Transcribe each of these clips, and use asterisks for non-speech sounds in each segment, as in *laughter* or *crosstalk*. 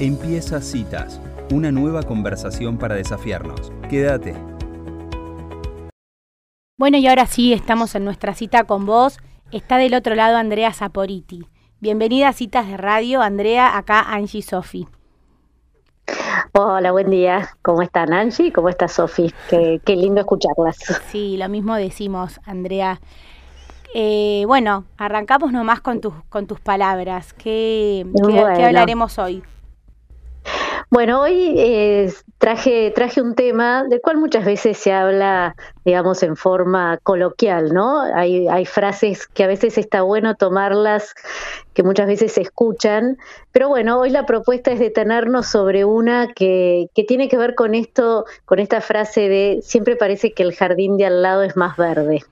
Empieza Citas, una nueva conversación para desafiarnos. Quédate. Bueno, y ahora sí, estamos en nuestra cita con vos. Está del otro lado Andrea Saporiti. Bienvenida a Citas de Radio, Andrea, acá Angie Sofi. Hola, buen día. ¿Cómo están Angie? ¿Cómo está Sofi? Qué, qué, lindo escucharlas. Sí, lo mismo decimos, Andrea. Eh, bueno, arrancamos nomás con tus, con tus palabras. ¿Qué, qué hablaremos hoy? Bueno, hoy eh, traje, traje un tema del cual muchas veces se habla, digamos, en forma coloquial, ¿no? Hay, hay frases que a veces está bueno tomarlas, que muchas veces se escuchan, pero bueno, hoy la propuesta es detenernos sobre una que, que tiene que ver con esto, con esta frase de siempre parece que el jardín de al lado es más verde.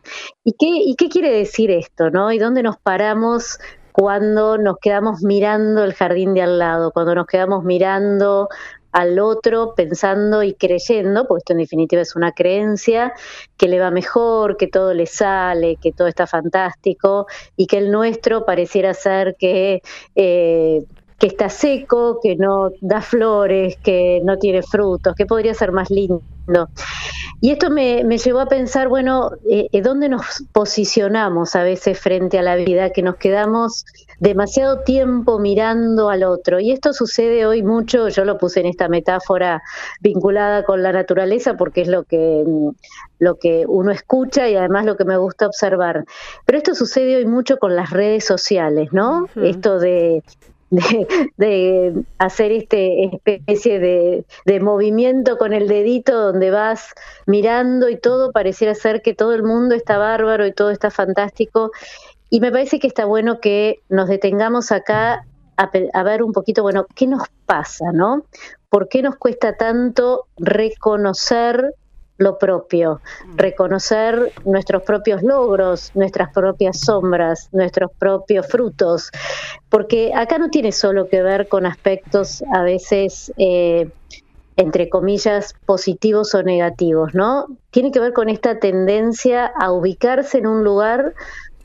¿Y qué, y qué quiere decir esto, no? ¿Y dónde nos paramos cuando nos quedamos mirando el jardín de al lado, cuando nos quedamos mirando al otro pensando y creyendo, porque esto en definitiva es una creencia, que le va mejor, que todo le sale, que todo está fantástico y que el nuestro pareciera ser que, eh, que está seco, que no da flores, que no tiene frutos, que podría ser más lindo. Y esto me, llevó a pensar, bueno, eh, eh, ¿dónde nos posicionamos a veces frente a la vida? Que nos quedamos demasiado tiempo mirando al otro. Y esto sucede hoy mucho, yo lo puse en esta metáfora vinculada con la naturaleza porque es lo que, mm, lo que uno escucha y además lo que me gusta observar. Pero esto sucede hoy mucho con las redes sociales, ¿no? Esto de *laughs* de, hacer este especie de, de, movimiento con el dedito donde vas mirando y todo pareciera ser que todo el mundo está bárbaro y todo está fantástico. Y me parece que está bueno que nos detengamos acá a, a ver un poquito, bueno, ¿qué nos pasa, no? ¿Por qué nos cuesta tanto reconocer lo propio, mm. reconocer nuestros propios logros, nuestras propias sombras, nuestros propios frutos, porque acá no tiene solo que ver con aspectos a veces, eh, entre comillas, positivos o negativos, ¿no? Tiene que ver con esta tendencia a ubicarse en un lugar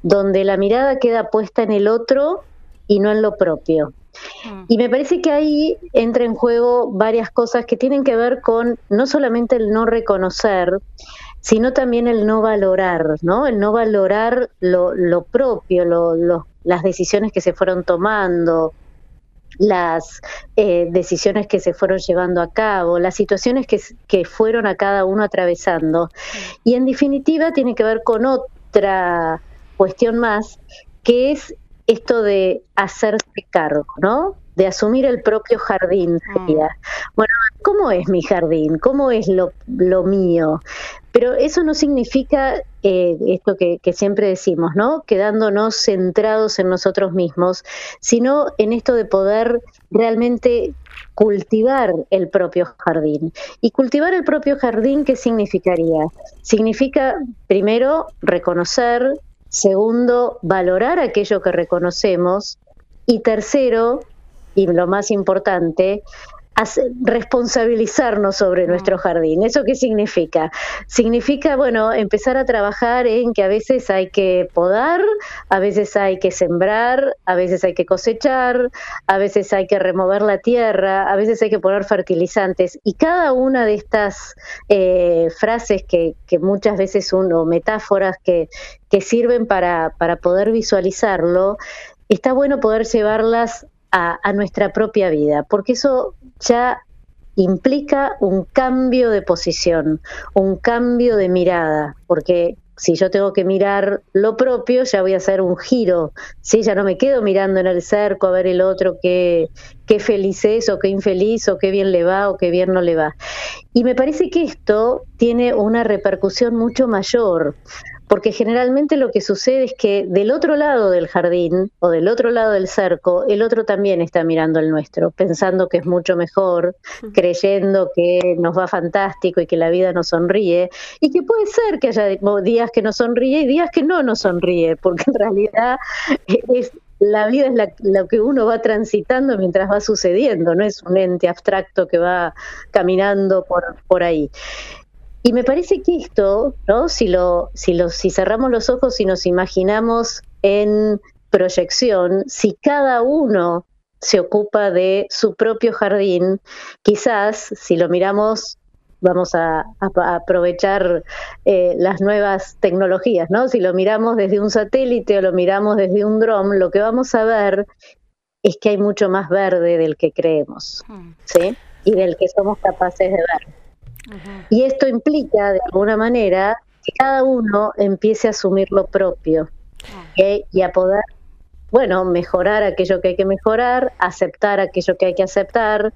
donde la mirada queda puesta en el otro y no en lo propio. Mm. Y me parece que ahí entra en juego varias cosas que tienen que ver con no solamente el no reconocer, sino también el no valorar, ¿no? El no valorar lo, lo propio, lo, las decisiones que se fueron tomando, las eh, decisiones que se fueron llevando a cabo, las situaciones que, que fueron a cada uno atravesando. Mm. Y en definitiva tiene que ver con otra cuestión más, que es esto de hacerse cargo, ¿no? De asumir el propio jardín. Mm. Bueno, ¿cómo es mi jardín? ¿Cómo es lo, lo mío? Pero eso no significa eh, esto que, que, siempre decimos, ¿no? Quedándonos centrados en nosotros mismos, sino en esto de poder realmente cultivar el propio jardín. Y cultivar el propio jardín, ¿qué significaría? Significa, primero, reconocer Segundo, valorar aquello que reconocemos. Y tercero, y lo más importante, responsabilizarnos sobre nuestro jardín. ¿Eso qué significa? Significa, bueno, empezar a trabajar en que a veces hay que podar, a veces hay que sembrar, a veces hay que cosechar, a veces hay que remover la tierra, a veces hay que poner fertilizantes. Y cada una de estas eh, frases que, que, muchas veces uno, metáforas que, que sirven para, para poder visualizarlo, está bueno poder llevarlas a, nuestra propia vida, porque eso ya implica un cambio de posición, un cambio de mirada, porque si yo tengo que mirar lo propio, ya voy a hacer un giro, ¿sí? ya no me quedo mirando en el cerco a ver el otro qué, qué feliz es o qué infeliz o qué bien le va o qué bien no le va. Y me parece que esto tiene una repercusión mucho mayor, porque generalmente lo que sucede es que del otro lado del jardín o del otro lado del cerco, el otro también está mirando el nuestro, pensando que es mucho mejor, creyendo que nos va fantástico y que la vida nos sonríe, y que puede ser que haya días que nos sonríe y días que no nos sonríe, porque en realidad es la vida es lo que uno va transitando mientras va sucediendo, no es un ente abstracto que va caminando por, por ahí. Y me parece que esto, ¿no? Si lo, si lo, si cerramos los ojos y nos imaginamos en proyección, si cada uno se ocupa de su propio jardín, quizás si lo miramos vamos a, aprovechar eh, las nuevas tecnologías, ¿no? Si lo miramos desde un satélite o lo miramos desde un dron, lo que vamos a ver es que hay mucho más verde del que creemos, hmm. ¿sí? Y del que somos capaces de ver. Y esto implica, de alguna manera, que cada uno empiece a asumir lo propio y a poder, bueno, mejorar aquello que hay que mejorar, aceptar aquello que hay que aceptar,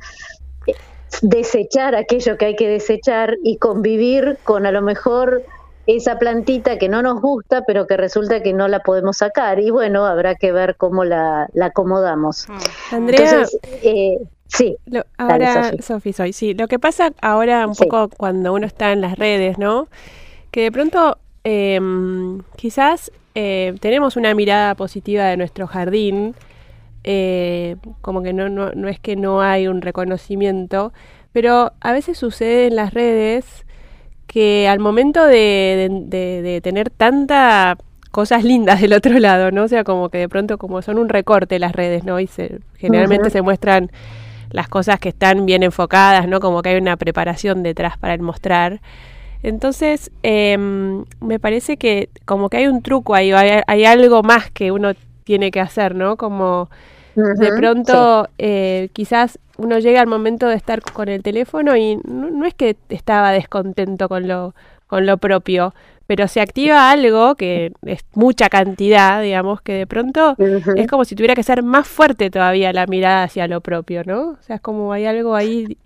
desechar aquello que hay que desechar y convivir con a lo mejor esa plantita que no nos gusta, pero que resulta que no la podemos sacar. Y bueno, habrá que ver cómo la, acomodamos. Andrea, eh, sí. ahora, Sofi, soy, sí. Lo que pasa ahora un poco cuando uno está en las redes, ¿no? Que de pronto em, quizás eh, tenemos una mirada positiva de nuestro jardín, eh, como que no, no, no es que no hay un reconocimiento, pero a veces sucede en las redes que al momento de, de, tener tanta cosas lindas del otro lado, ¿no? O sea, como que de pronto como son un recorte las redes, ¿no? Y se, generalmente se muestran las cosas que están bien enfocadas, ¿no? Como que hay una preparación detrás para el mostrar. Entonces, em, me parece que como que hay un truco ahí, hay, hay algo más que uno tiene que hacer, ¿no? Como de pronto, eh, quizás uno llega al momento de estar con el teléfono y no, es que estaba descontento con lo, con lo propio, pero se activa algo que es mucha cantidad, digamos, que de pronto es como si tuviera que ser más fuerte todavía la mirada hacia lo propio, ¿no? O sea, es como hay algo ahí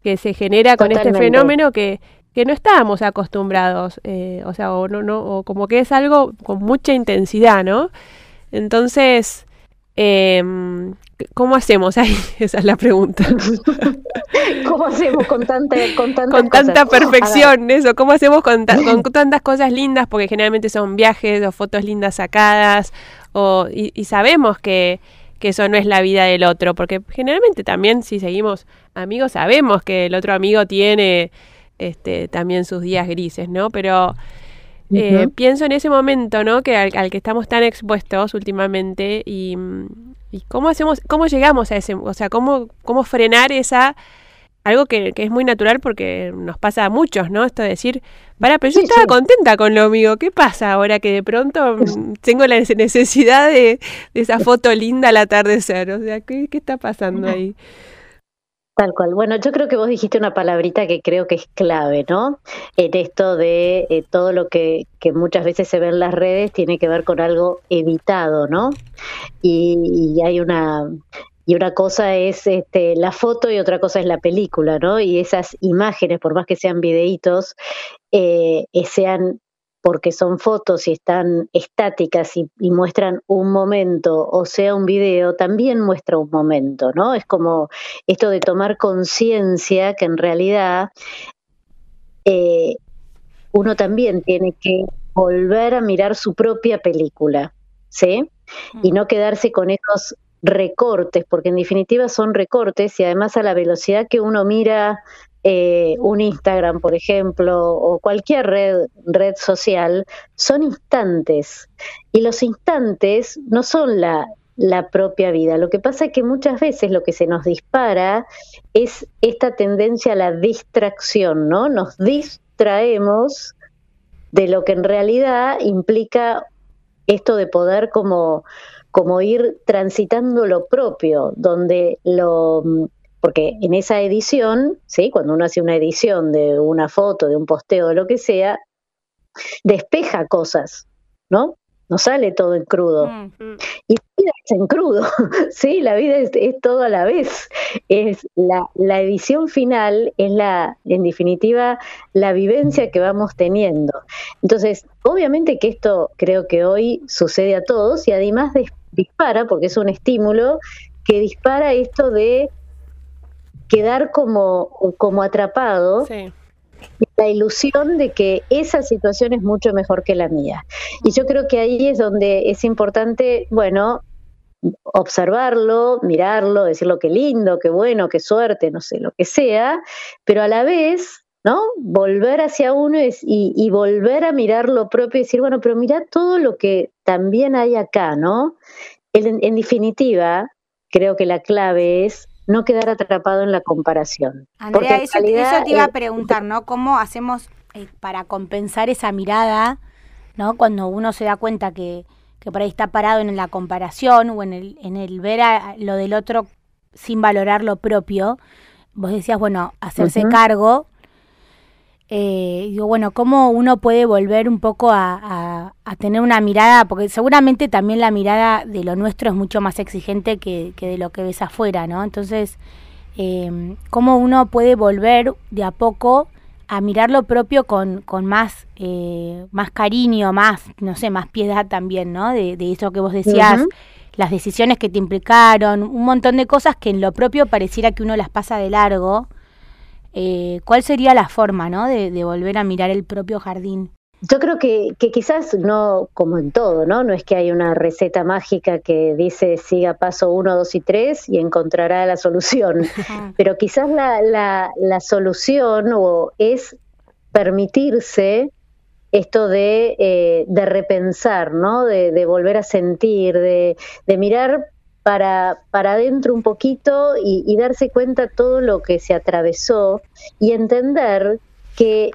que se genera con este fenómeno que, que no estábamos acostumbrados, eh, o sea, o no, no, o como que es algo con mucha intensidad, ¿no? Entonces, eh, ¿Cómo hacemos *laughs* ahí? Esa es la pregunta. *laughs* ¿Cómo hacemos con tanta, con con tanta perfección? Eso, ¿cómo hacemos con, con, *laughs* tantas cosas lindas? Porque generalmente son viajes o fotos lindas sacadas, o, y, sabemos que, que eso no es la vida del otro, porque generalmente también si seguimos amigos sabemos que el otro amigo tiene este, también sus días grises, ¿no? Pero eh, pienso en ese momento, ¿no? Que al, que estamos tan expuestos últimamente y, cómo hacemos, cómo llegamos a ese, o sea, cómo, cómo frenar esa algo que, es muy natural porque nos pasa a muchos, ¿no? Esto de decir, para, pero yo estaba contenta con lo mío, ¿qué pasa ahora que de pronto mm, tengo la necesidad de, de esa foto linda al atardecer? O sea, ¿qué, qué está pasando ahí? Tal cual. Bueno, yo creo que vos dijiste una palabrita que creo que es clave, ¿no? En esto de eh, todo lo que, muchas veces se ve en las redes tiene que ver con algo evitado, ¿no? Y, hay una y una cosa es este, la foto y otra cosa es la película, ¿no? Y esas imágenes, por más que sean videitos, eh, eh sean porque son fotos y están estáticas y, muestran un momento, o sea, un video, también muestra un momento, ¿no? Es como esto de tomar conciencia que en realidad eh, uno también tiene que volver a mirar su propia película, ¿sí? Y no quedarse con esos recortes, porque en definitiva son recortes y además a la velocidad que uno mira eh, un Instagram, por ejemplo, o cualquier red, red social, son instantes. Y los instantes no son la, la propia vida. Lo que pasa es que muchas veces lo que se nos dispara es esta tendencia a la distracción, ¿no? Nos distraemos de lo que en realidad implica esto de poder como, como ir transitando lo propio, donde lo porque en esa edición, ¿sí? cuando uno hace una edición de una foto, de un posteo, de lo que sea, despeja cosas, ¿no? No sale todo en crudo. Mm. Y la vida es en crudo, *laughs* ¿sí? La vida es, todo a la vez. Es la, la, edición final es la, en definitiva, la vivencia que vamos teniendo. Entonces, obviamente que esto creo que hoy sucede a todos y además dispara, porque es un estímulo que dispara esto de quedar como, como atrapado. La ilusión de que esa situación es mucho mejor que la mía. Y yo creo que ahí es donde es importante, bueno, observarlo, mirarlo, decirlo qué lindo, qué bueno, qué suerte, no sé, lo que sea, pero a la vez, ¿no? Volver hacia uno y, y volver a mirar lo propio y decir, bueno, pero mira todo lo que también hay acá, ¿no? En, en definitiva, creo que la clave es no quedar atrapado en la comparación. Andrea, eso, te iba a preguntar, ¿no? ¿Cómo hacemos eh, para compensar esa mirada, ¿no? Cuando uno se da cuenta que, que por ahí está parado en la comparación o en el, en el ver a lo del otro sin valorar lo propio. Vos decías, bueno, hacerse cargo eh, digo, bueno, ¿cómo uno puede volver un poco a, tener una mirada? Porque seguramente también la mirada de lo nuestro es mucho más exigente que, de lo que ves afuera, ¿no? Entonces, eh, ¿cómo uno puede volver de a poco a mirar lo propio con, con más, eh, más cariño, más, no sé, más piedad también, ¿no? De, eso que vos decías. las decisiones que te implicaron, un montón de cosas que en lo propio pareciera que uno las pasa de largo, eh, ¿cuál sería la forma ¿no? de, volver a mirar el propio jardín? Yo creo que, quizás no, como en todo, ¿no? No es que hay una receta mágica que dice siga paso uno, dos y tres y encontrará la solución. *laughs* Pero quizás la, la, solución o es permitirse esto de, eh, de repensar, ¿no? De, de, volver a sentir, de, de mirar para, para adentro un poquito y, darse cuenta todo lo que se atravesó y entender que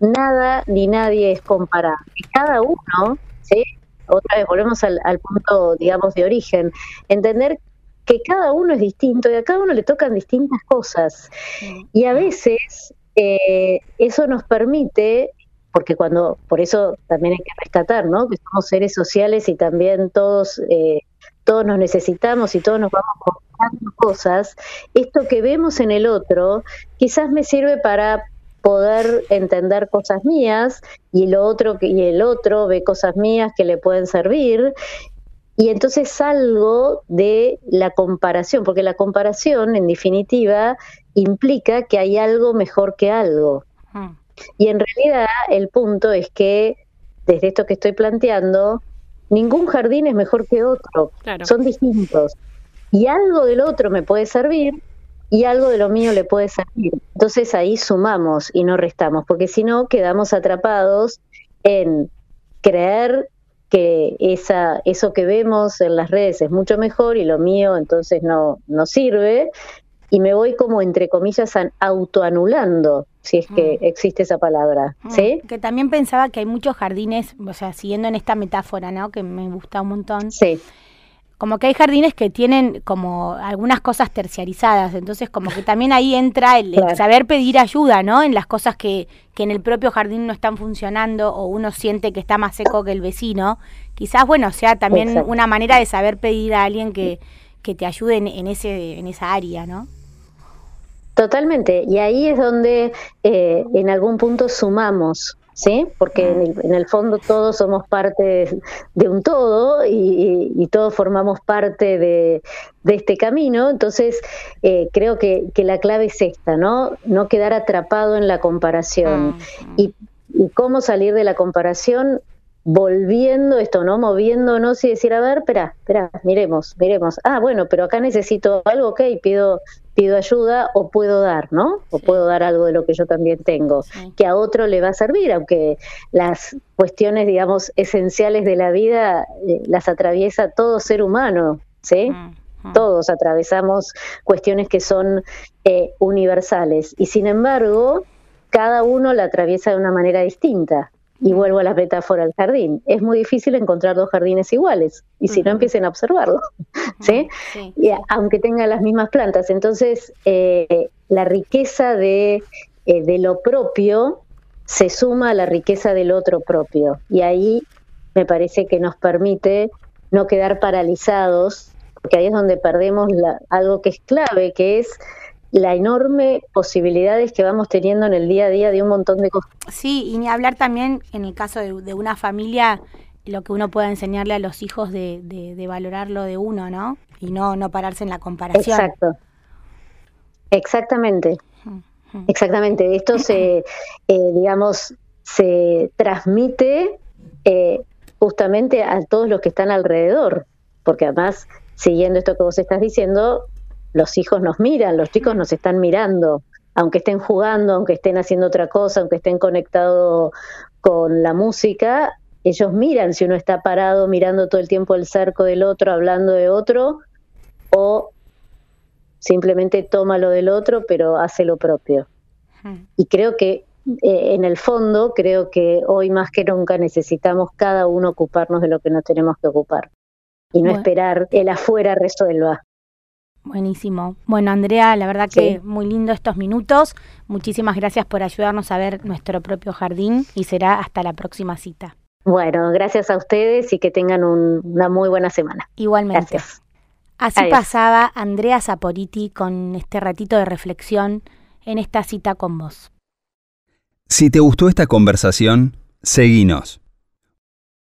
nada ni nadie es comparable. Cada uno, ¿sí? otra vez volvemos al, punto, digamos, de origen, entender que cada uno es distinto y a cada uno le tocan distintas cosas. Y a veces eh, eso nos permite, porque cuando, por eso también hay que rescatar, ¿no? Que somos seres sociales y también todos eh, todos nos necesitamos y todos nos vamos comprando cosas, esto que vemos en el otro quizás me sirve para poder entender cosas mías y lo otro y el otro ve cosas mías que le pueden servir y entonces salgo de la comparación, porque la comparación en definitiva implica que hay algo mejor que algo. Hmm. Y en realidad el punto es que desde esto que estoy planteando, ningún jardín es mejor que otro, son distintos. Y algo del otro me puede servir y algo de lo mío le puede servir. Entonces ahí sumamos y no restamos, porque si no quedamos atrapados en creer que esa, eso que vemos en las redes es mucho mejor y lo mío entonces no, no sirve y me voy como entre comillas autoanulando si es que mm. existe esa palabra, mm. ¿sí? Que también pensaba que hay muchos jardines, o sea, siguiendo en esta metáfora, ¿no? Que me gusta un montón. Sí. Como que hay jardines que tienen como algunas cosas terciarizadas, entonces como que también ahí entra el, saber pedir ayuda, ¿no? En las cosas que, que en el propio jardín no están funcionando o uno siente que está más seco que el vecino. Quizás, bueno, sea también una manera de saber pedir a alguien que, que te ayude en, en, ese, en esa área, ¿no? Totalmente, y ahí es donde eh, en algún punto sumamos, ¿sí? Porque en el, fondo todos somos parte de, un todo y, todos formamos parte de, este camino, entonces eh, creo que, la clave es esta, ¿no? No quedar atrapado en la comparación. y, y cómo salir de la comparación volviendo esto, ¿no? Moviéndonos y decir, a ver, espera, espera, miremos, miremos. Ah, bueno, pero acá necesito algo, ok, pido, pido ayuda o puedo dar, ¿no? O puedo dar algo de lo que yo también tengo, que a otro le va a servir, aunque las cuestiones, digamos, esenciales de la vida eh, las atraviesa todo ser humano, ¿sí? Mm. Todos atravesamos cuestiones que son eh, universales y sin embargo, cada uno la atraviesa de una manera distinta. Y vuelvo a la metáfora del jardín. Es muy difícil encontrar dos jardines iguales. Y si no, empiecen a observarlo. ¿sí? y, aunque tengan las mismas plantas. Entonces, eh, la riqueza de, eh, de lo propio se suma a la riqueza del otro propio. Y ahí me parece que nos permite no quedar paralizados, porque ahí es donde perdemos la, algo que es clave, que es la enorme posibilidades que vamos teniendo en el día a día de un montón de cosas. Sí, y ni hablar también en el caso de, una familia, lo que uno pueda enseñarle a los hijos de, de, valorar lo de uno, ¿no? Y no, no pararse en la comparación. Exacto. Exactamente. Exactamente. Esto se, eh, digamos, se transmite eh, justamente a todos los que están alrededor, porque además, siguiendo esto que vos estás diciendo, los hijos nos miran, los chicos nos están mirando, aunque estén jugando, aunque estén haciendo otra cosa, aunque estén conectados con la música, ellos miran si uno está parado mirando todo el tiempo el cerco del otro, hablando de otro, o simplemente toma lo del otro, pero hace lo propio. Y creo que eh, en el fondo, creo que hoy más que nunca necesitamos cada uno ocuparnos de lo que nos tenemos que ocupar y no esperar el afuera resuelva. Buenísimo. Bueno, Andrea, la verdad que muy lindo estos minutos. Muchísimas gracias por ayudarnos a ver nuestro propio jardín y será hasta la próxima cita. Bueno, gracias a ustedes y que tengan una muy buena semana. Igualmente. Gracias. Así pasaba Andrea Saporiti con este ratito de reflexión en esta cita con vos. Si te gustó esta conversación, seguinos